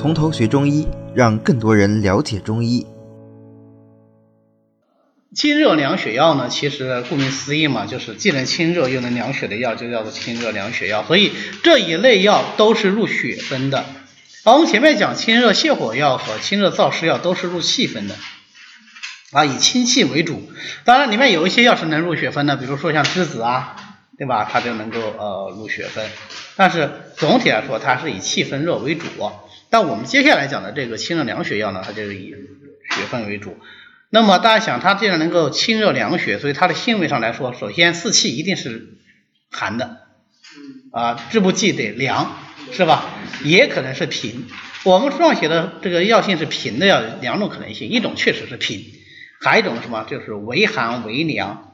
从头学中医，让更多人了解中医。清热凉血药呢，其实顾名思义嘛，就是既能清热又能凉血的药，就叫做清热凉血药。所以这一类药都是入血分的。而我们前面讲清热泻火药和清热燥湿药都是入气分的，啊，以清气为主。当然里面有一些药是能入血分的，比如说像栀子啊，对吧？它就能够呃入血分。但是总体来说，它是以气分热为主。但我们接下来讲的这个清热凉血药呢，它就是以血分为主。那么大家想，它既然能够清热凉血，所以它的性味上来说，首先四气一定是寒的，啊，治不剂得凉，是吧？也可能是平。我们书上写的这个药性是平的药，两种可能性，一种确实是平，还有一种什么，就是为寒为凉，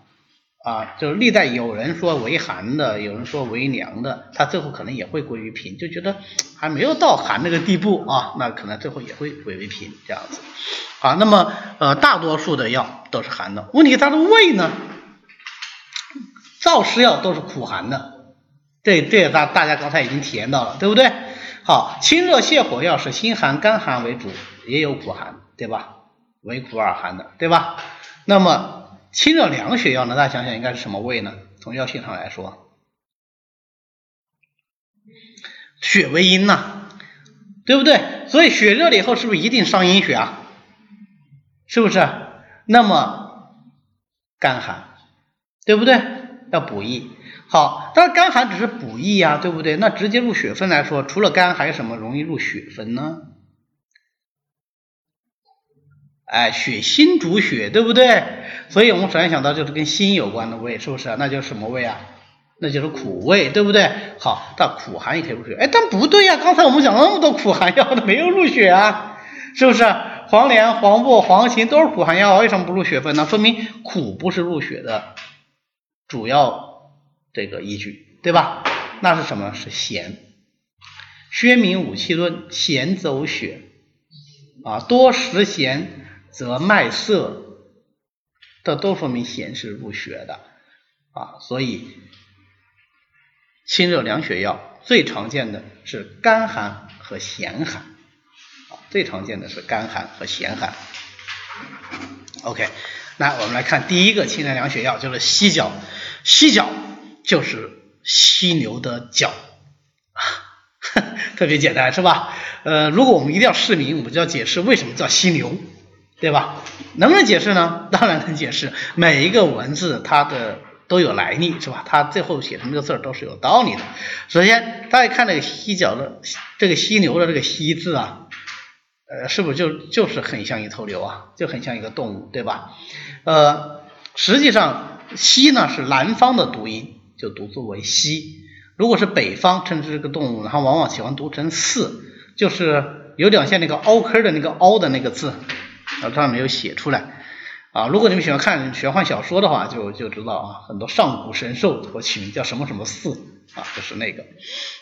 啊，就是历代有人说为寒的，有人说为凉的，它最后可能也会归于平，就觉得还没有到寒那个地步啊，那可能最后也会归为平这样子。好，那么呃，大多数的药都是寒的，问题它的胃呢？燥湿药都是苦寒的，这这大大家刚才已经体验到了，对不对？好，清热泻火药是心寒、肝寒为主，也有苦寒，对吧？为苦而寒的，对吧？那么清热凉血药呢？大家想想应该是什么味呢？从药性上来说，血为阴呐，对不对？所以血热了以后是不是一定伤阴血啊？是不是？那么肝寒，对不对？要补益。好，但是肝寒只是补益呀，对不对？那直接入血分来说，除了肝还有什么容易入血分呢？哎，血心主血，对不对？所以我们首先想到就是跟心有关的味，是不是？那就是什么味啊？那就是苦味，对不对？好，但苦寒也可以入血。哎，但不对呀，刚才我们讲了那么多苦寒药，都没有入血啊，是不是？黄连、黄柏、黄芩都是苦寒药，为什么不入血分呢？说明苦不是入血的主要这个依据，对吧？那是什么？是咸。薛明五气论，咸走血啊，多食咸则脉涩，这都说明咸是入血的啊。所以清热凉血药最常见的是干寒和咸寒啊。最常见的是干寒和咸寒。OK，那我们来看第一个清热凉血药，就是犀角。犀角就是犀牛的角，特别简单是吧？呃，如果我们一定要释明，我们就要解释为什么叫犀牛，对吧？能不能解释呢？当然能解释。每一个文字它的都有来历是吧？它最后写成这个字都是有道理的。首先，大家看这个犀角的这个犀牛的这个犀字啊。呃，是不是就就是很像一头牛啊？就很像一个动物，对吧？呃，实际上犀呢是南方的读音，就读作为犀。如果是北方称之这个动物，然后往往喜欢读成四，就是有点像那个凹坑的那个凹的那个字，啊，他没有写出来。啊，如果你们喜欢看玄幻小说的话，就就知道啊，很多上古神兽我起名叫什么什么四啊，就是那个。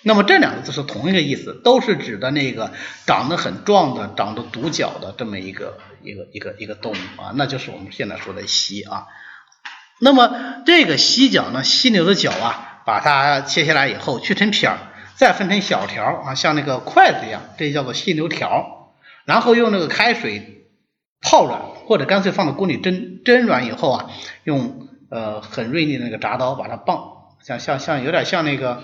那么这两个字是同一个意思，都是指的那个长得很壮的、长得独角的这么一个一个一个一个动物啊，那就是我们现在说的犀啊。那么这个犀角呢，犀牛的角啊，把它切下来以后去成片儿，再分成小条啊，像那个筷子一样，这叫做犀牛条，然后用那个开水泡软。或者干脆放到锅里蒸，蒸软以后啊，用呃很锐利的那个铡刀把它爆，像像像有点像那个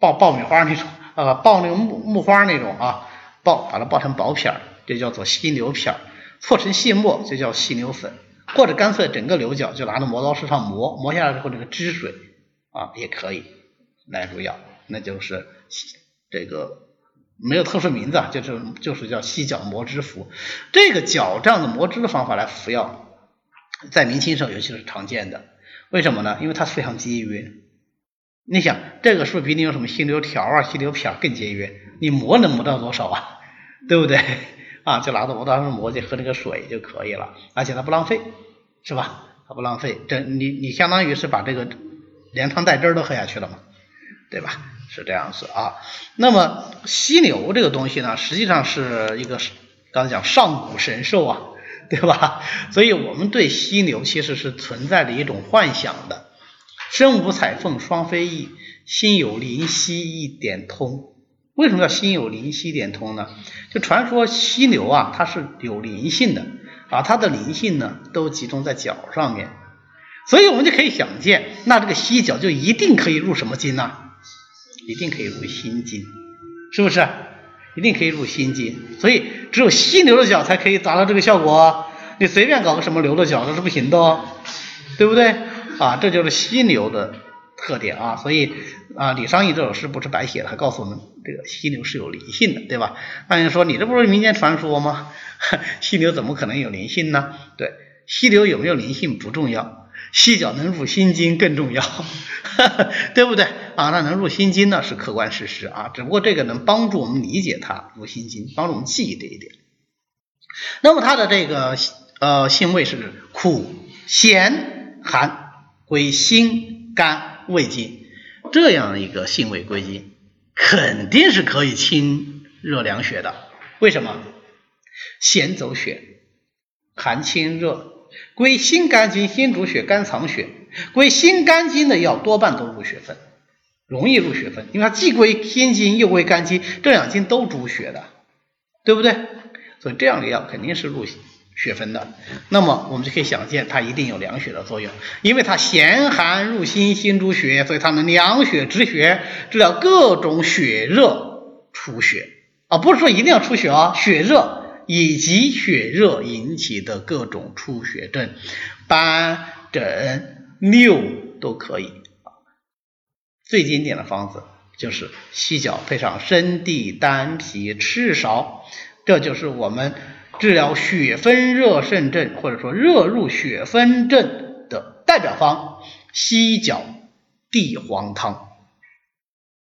爆爆米花那种，呃爆那个木木花那种啊，爆把它爆成薄片儿，这叫做犀牛片儿；搓成细末就叫犀牛粉，或者干脆整个牛角就拿到磨刀石上磨，磨下来之后那个汁水啊也可以来入药，那就是这个。没有特殊名字啊，就是就是叫犀角磨汁服。这个角这样的磨汁的方法来服药，在明清时候尤其是常见的。为什么呢？因为它非常节约。你想，这个是不是比你用什么犀牛条啊、犀牛片更节约？你磨能磨到多少啊？对不对？啊，就拿着磨刀上磨，就喝那个水就可以了，而且它不浪费，是吧？它不浪费，这你你相当于是把这个连汤带汁都喝下去了嘛，对吧？是这样子啊，那么犀牛这个东西呢，实际上是一个刚才讲上古神兽啊，对吧？所以我们对犀牛其实是存在着一种幻想的。身无彩凤双飞翼，心有灵犀一点通为什么叫心有灵犀一点通呢？就传说犀牛啊，它是有灵性的啊，它的灵性呢都集中在脚上面，所以我们就可以想见，那这个犀角就一定可以入什么经呢？一定可以入心经，是不是？一定可以入心经，所以只有犀牛的角才可以达到这个效果。你随便搞个什么牛的角，都是不行的哦，对不对？啊，这就是犀牛的特点啊。所以啊，李商隐这首诗不是白写的，还告诉我们这个犀牛是有灵性的，对吧？那人说你这不是民间传说吗？犀牛怎么可能有灵性呢？对，犀牛有没有灵性不重要。犀角能入心经更重要，对不对啊？那能入心经呢是客观事实啊，只不过这个能帮助我们理解它入心经，帮助我们记忆这一点。那么它的这个呃性味是苦、咸、寒，归心、肝、胃经这样一个性味归经，肯定是可以清热凉血的。为什么？咸走血，寒清热。归心肝经，心主血，肝藏血。归心肝经的药多半都入血分，容易入血分，因为它既归心经又归肝经，这两经都主血的，对不对？所以这样的药肯定是入血分的。那么我们就可以想见，它一定有凉血的作用，因为它咸寒入心，心主血，所以它能凉血止血，治疗各种血热出血啊，不是说一定要出血啊，血热。以及血热引起的各种出血症，斑疹疟都可以。最经典的方子就是犀角配上生地、丹皮、赤芍，这就是我们治疗血分热盛症或者说热入血分症的代表方——犀角地黄汤。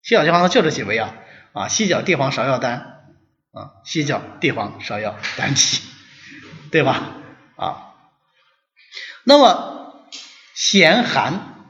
犀角地黄汤就这几味啊啊，犀角、地黄、芍药、丹。啊，犀角、地黄、芍药、丹皮，对吧？啊，那么咸寒，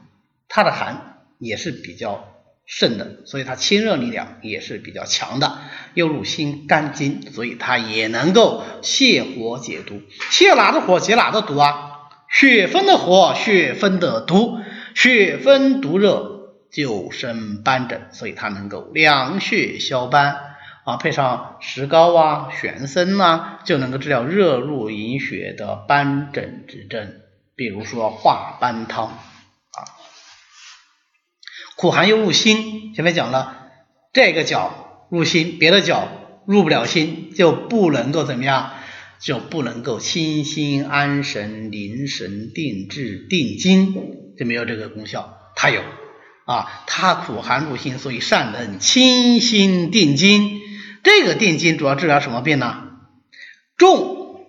它的寒也是比较盛的，所以它清热力量也是比较强的，又入心肝经，所以它也能够泻火解毒。泻哪的火解哪的毒啊？血分的火，血分的毒，血分毒热就生斑疹，所以它能够凉血消斑。啊，配上石膏啊、玄参呐，就能够治疗热入营血的斑疹之症。比如说化斑汤啊，苦寒又入心。前面讲了，这个角入心，别的角入不了心，就不能够怎么样，就不能够清心安神、凝神定志、定心，就没有这个功效。它有啊，它苦寒入心，所以善能清心定心。这个定金主要治疗什么病呢？重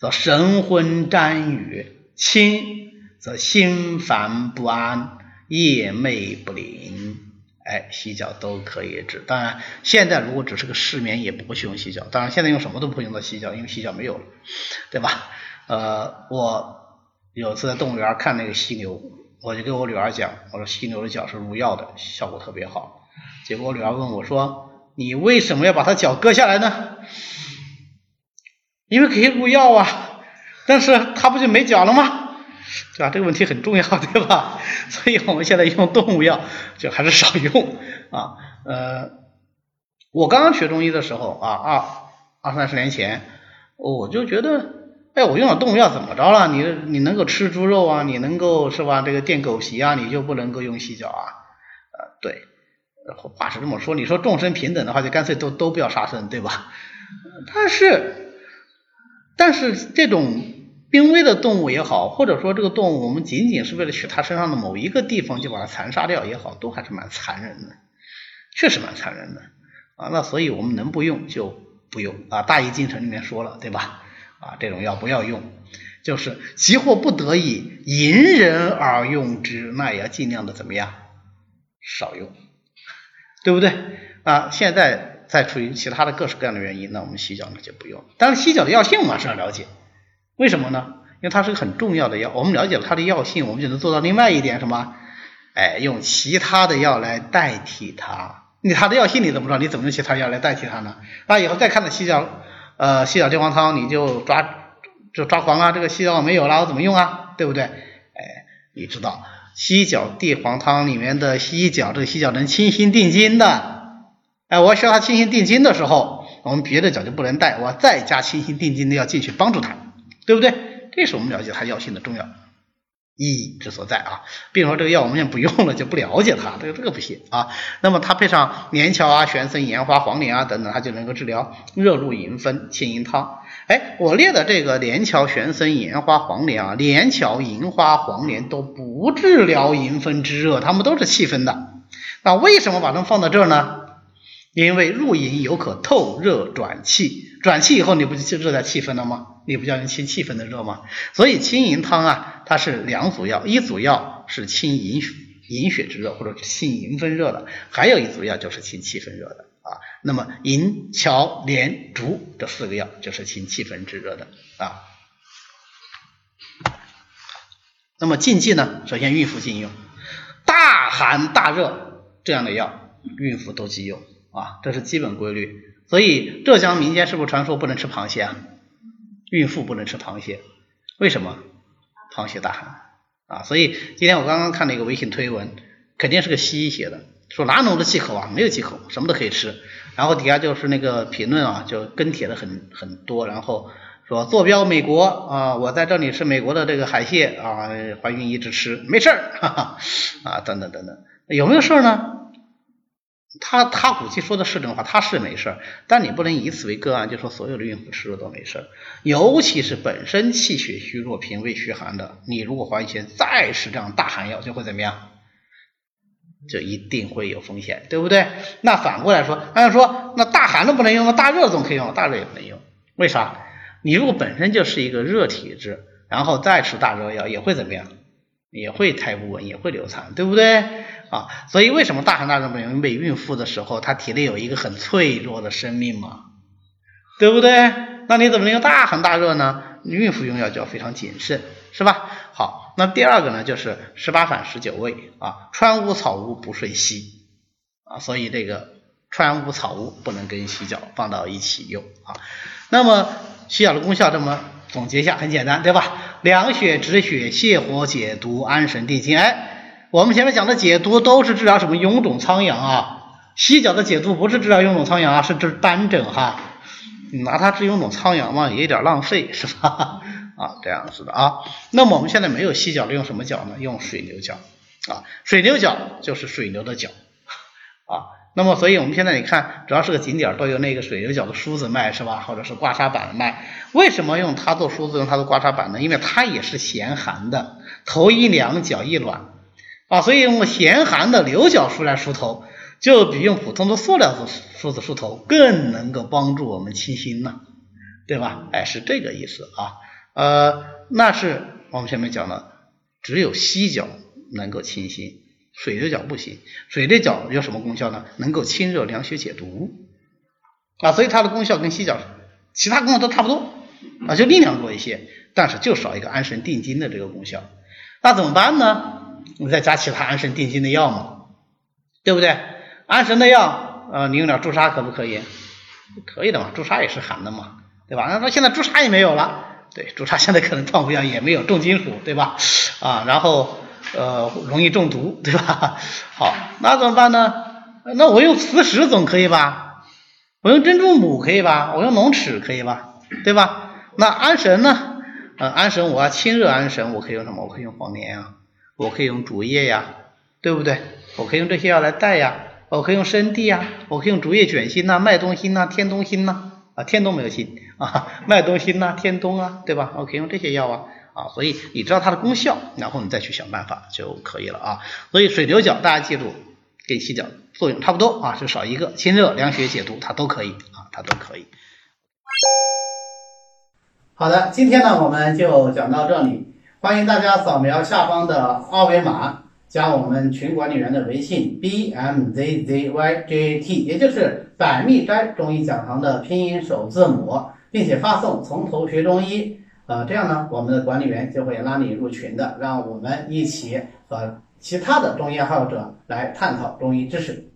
则神昏沾雨，轻则心烦不安、夜寐不宁。哎，犀角都可以治。当然，现在如果只是个失眠，也不会去用犀角。当然，现在用什么都不会用到犀角，因为犀角没有了，对吧？呃，我有次在动物园看那个犀牛，我就跟我女儿讲，我说犀牛的角是入药的，效果特别好。结果我女儿问我说。你为什么要把它脚割下来呢？因为可以入药啊，但是它不就没脚了吗？对吧？这个问题很重要，对吧？所以我们现在用动物药就还是少用啊。呃，我刚刚学中医的时候啊，二二三十年前，我就觉得，哎，我用了动物药怎么着了？你你能够吃猪肉啊？你能够是吧？这个垫狗皮啊，你就不能够用犀角啊？呃，对。话是这么说，你说众生平等的话，就干脆都都不要杀生，对吧？但是，但是这种濒危的动物也好，或者说这个动物我们仅仅是为了取它身上的某一个地方就把它残杀掉也好，都还是蛮残忍的，确实蛮残忍的啊。那所以我们能不用就不用啊。大医精神里面说了，对吧？啊，这种药不要用，就是急或不得已，因人而用之，那也要尽量的怎么样，少用。对不对啊？现在再出于其他的各式各样的原因，那我们犀角呢就不用。但是犀角的药性我们还是要了解，为什么呢？因为它是个很重要的药。我们了解了它的药性，我们就能做到另外一点什么？哎，用其他的药来代替它。你它的药性你怎么知道？你怎么用其他药来代替它呢？那以后再看到犀角呃犀角地黄汤，你就抓就抓狂啊。这个犀角没有了，我怎么用啊？对不对？哎，你知道。犀角地黄汤里面的犀角，这个犀角能清心定心的哎，我需要他清心定睛的时候，我们别的脚就不能带，我再加清心定睛的药进去帮助他，对不对？这是我们了解它药性的重要意义之所在啊。比如说这个药我们也不用了，就不了解它，这个这个不行啊。那么它配上连翘啊、玄参、盐花、黄连啊等等，它就能够治疗热入营分、清营汤。哎，我列的这个连翘、玄参、银花、黄连啊，连翘、银花、黄连都不治疗营分之热，它们都是气分的。那为什么把它们放到这儿呢？因为入营有可透热转气，转气以后你不就热在气分了吗？你不叫人清气分的热吗？所以清营汤啊，它是两组药，一组药是清营营血之热或者清营分热的，还有一组药就是清气分热的啊。那么银、翘、连、竹这四个药就是清气分之热的啊。那么禁忌呢？首先孕妇禁用，大寒大热这样的药，孕妇都忌用。啊，这是基本规律。所以浙江民间是不是传说不能吃螃蟹啊？孕妇不能吃螃蟹，为什么？螃蟹大寒啊！所以今天我刚刚看了一个微信推文，肯定是个西医写的，说哪种的忌口啊？没有忌口，什么都可以吃。然后底下就是那个评论啊，就跟帖的很很多，然后说坐标美国啊，我在这里吃美国的这个海蟹啊，怀孕一直吃没事儿，哈 哈啊等等等等，有没有事儿呢？他他估计说的是真话，他是没事儿，但你不能以此为个案，就说所有的孕妇吃了都没事儿。尤其是本身气血虚弱、脾胃虚寒的，你如果怀孕前再吃这样大寒药，就会怎么样？就一定会有风险，对不对？那反过来说，按说那大寒都不能用，那大热总可以用，大热也不能用，为啥？你如果本身就是一个热体质，然后再吃大热药，也会怎么样？也会胎不稳，也会流产，对不对？啊，所以为什么大寒大热不能用？因为孕妇的时候，她体内有一个很脆弱的生命嘛，对不对？那你怎么能用大寒大热呢？孕妇用药就要非常谨慎，是吧？好，那第二个呢，就是十八反十九味啊，川乌草乌不睡西啊，所以这个川乌草乌不能跟犀角放到一起用啊。那么犀角的功效这么总结一下，很简单，对吧？凉血止血、泻火解毒、安神定惊，哎。我们前面讲的解毒都是治疗什么臃肿苍阳啊？犀角的解毒不是治疗臃肿苍阳啊，是治斑疹哈。你拿它治臃肿苍阳嘛，也有点浪费是吧？啊，这样子的啊。那么我们现在没有犀角了，用什么角呢？用水牛角啊。水牛角就是水牛的角啊。那么所以我们现在你看，只要是个景点都有那个水牛角的梳子卖是吧？或者是刮痧板卖。为什么用它做梳子，用它做刮痧板呢？因为它也是咸寒的，头一凉，脚一暖。啊，所以用咸寒的牛角梳来梳头，就比用普通的塑料梳梳子梳头更能够帮助我们清心呢，对吧？哎，是这个意思啊。呃，那是我们前面讲的，只有犀角能够清心，水的角不行。水的角有什么功效呢？能够清热凉血解毒啊，所以它的功效跟犀角其他功效都差不多啊，就力量弱一些，但是就少一个安神定惊的这个功效。那怎么办呢？你再加其他安神定惊的药嘛，对不对？安神的药，呃，你用点朱砂可不可以？可以的嘛，朱砂也是寒的嘛，对吧？那现在朱砂也没有了，对，朱砂现在可能胖不药也没有，重金属，对吧？啊，然后呃，容易中毒，对吧？好，那怎么办呢？那我用磁石总可以吧？我用珍珠母可以吧？我用龙齿可以吧？对吧？那安神呢？呃，安神我要清热安神，我可以用什么？我可以用黄连啊。我可以用竹叶呀，对不对？我可以用这些药来带呀，我可以用生地呀，我可以用竹叶卷心呐、麦冬心呐、天冬心呐天冬没有心啊，麦冬心呐、天冬啊，对吧？我可以用这些药啊啊，所以你知道它的功效，然后你再去想办法就可以了啊。所以水牛角大家记住，跟犀角作用差不多啊，就少一个清热凉血解毒，它都可以啊，它都可以。好的，今天呢我们就讲到这里。欢迎大家扫描下方的二维码，加我们群管理员的微信 b m z z y j a t，也就是百密斋中医讲堂的拼音首字母，并且发送“从头学中医”，呃，这样呢，我们的管理员就会拉你入群的，让我们一起和其他的中医爱好者来探讨中医知识。